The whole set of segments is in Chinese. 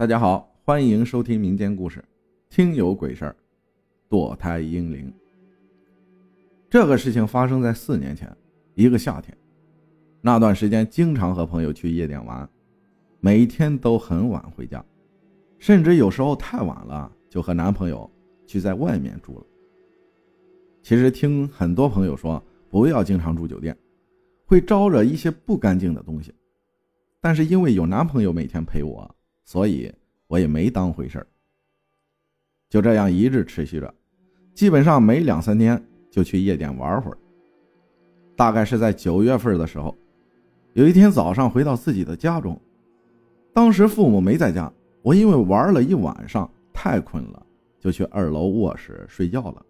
大家好，欢迎收听民间故事《听有鬼事儿》，堕胎婴灵。这个事情发生在四年前，一个夏天。那段时间经常和朋友去夜店玩，每天都很晚回家，甚至有时候太晚了就和男朋友去在外面住了。其实听很多朋友说，不要经常住酒店，会招惹一些不干净的东西。但是因为有男朋友每天陪我，所以我也没当回事儿。就这样一直持续着，基本上每两三天就去夜店玩会儿。大概是在九月份的时候，有一天早上回到自己的家中，当时父母没在家，我因为玩了一晚上太困了，就去二楼卧室睡觉了，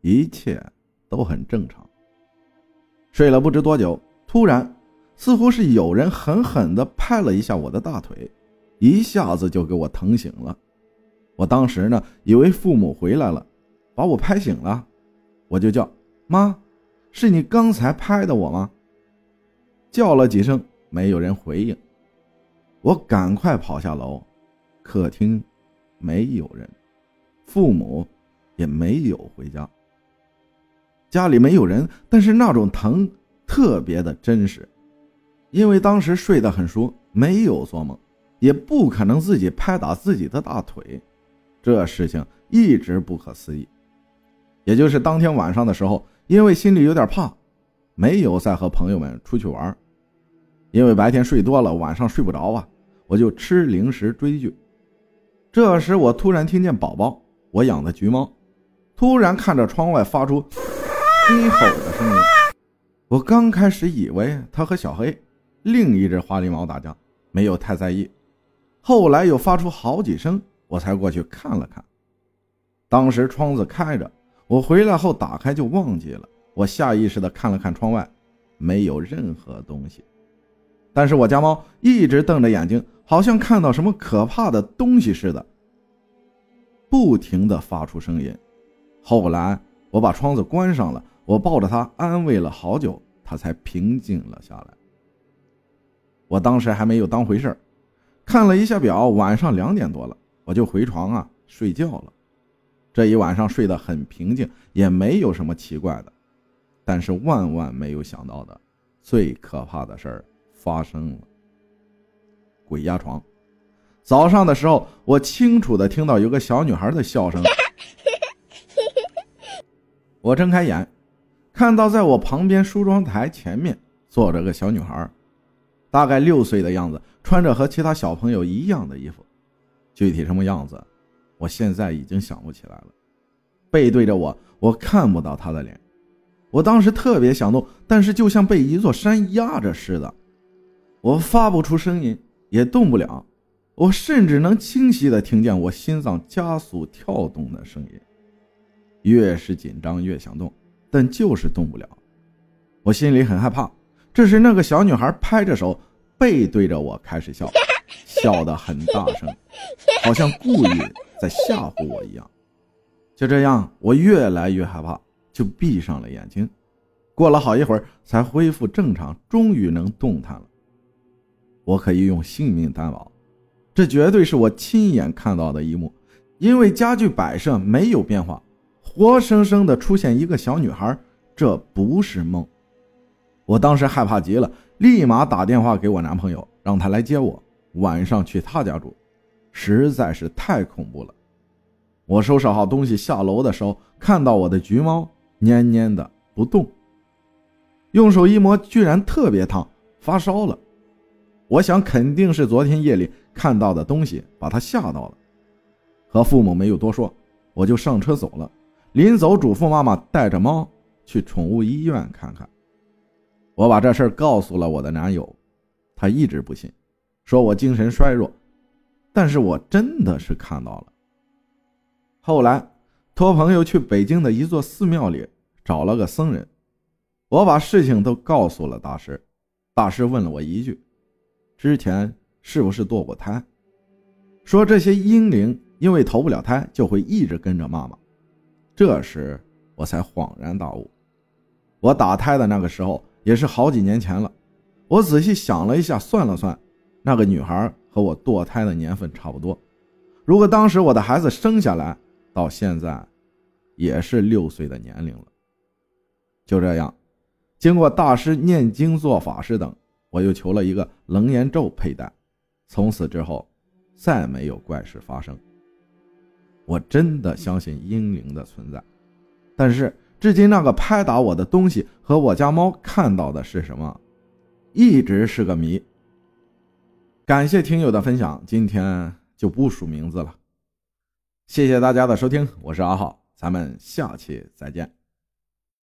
一切都很正常。睡了不知多久，突然。似乎是有人狠狠地拍了一下我的大腿，一下子就给我疼醒了。我当时呢，以为父母回来了，把我拍醒了，我就叫妈：“是你刚才拍的我吗？”叫了几声，没有人回应。我赶快跑下楼，客厅没有人，父母也没有回家。家里没有人，但是那种疼特别的真实。因为当时睡得很熟，没有做梦，也不可能自己拍打自己的大腿，这事情一直不可思议。也就是当天晚上的时候，因为心里有点怕，没有再和朋友们出去玩。因为白天睡多了，晚上睡不着啊，我就吃零食追剧。这时我突然听见宝宝，我养的橘猫，突然看着窗外发出低吼的声音。我刚开始以为它和小黑。另一只花狸猫打架，没有太在意。后来又发出好几声，我才过去看了看。当时窗子开着，我回来后打开就忘记了。我下意识地看了看窗外，没有任何东西。但是我家猫一直瞪着眼睛，好像看到什么可怕的东西似的，不停地发出声音。后来我把窗子关上了，我抱着它安慰了好久，它才平静了下来。我当时还没有当回事看了一下表，晚上两点多了，我就回床啊睡觉了。这一晚上睡得很平静，也没有什么奇怪的。但是万万没有想到的，最可怕的事儿发生了。鬼压床！早上的时候，我清楚的听到有个小女孩的笑声。我睁开眼，看到在我旁边梳妆台前面坐着个小女孩。大概六岁的样子，穿着和其他小朋友一样的衣服，具体什么样子，我现在已经想不起来了。背对着我，我看不到他的脸。我当时特别想动，但是就像被一座山压着似的，我发不出声音，也动不了。我甚至能清晰的听见我心脏加速跳动的声音。越是紧张越想动，但就是动不了。我心里很害怕。这时，那个小女孩拍着手，背对着我开始笑，笑得很大声，好像故意在吓唬我一样。就这样，我越来越害怕，就闭上了眼睛。过了好一会儿，才恢复正常，终于能动弹了。我可以用性命担保，这绝对是我亲眼看到的一幕，因为家具摆设没有变化，活生生的出现一个小女孩，这不是梦。我当时害怕极了，立马打电话给我男朋友，让他来接我，晚上去他家住，实在是太恐怖了。我收拾好东西下楼的时候，看到我的橘猫蔫蔫的不动，用手一摸，居然特别烫，发烧了。我想肯定是昨天夜里看到的东西把它吓到了，和父母没有多说，我就上车走了。临走，嘱咐妈妈带着猫去宠物医院看看。我把这事儿告诉了我的男友，他一直不信，说我精神衰弱，但是我真的是看到了。后来托朋友去北京的一座寺庙里找了个僧人，我把事情都告诉了大师，大师问了我一句：“之前是不是堕过胎？”说这些婴灵因为投不了胎，就会一直跟着妈妈。这时我才恍然大悟，我打胎的那个时候。也是好几年前了，我仔细想了一下，算了算，那个女孩和我堕胎的年份差不多。如果当时我的孩子生下来，到现在也是六岁的年龄了。就这样，经过大师念经做法事等，我又求了一个楞严咒佩戴。从此之后，再没有怪事发生。我真的相信阴灵的存在，但是至今那个拍打我的东西和我家猫看到的是什么，一直是个谜。感谢听友的分享，今天就不署名字了。谢谢大家的收听，我是阿浩，咱们下期再见。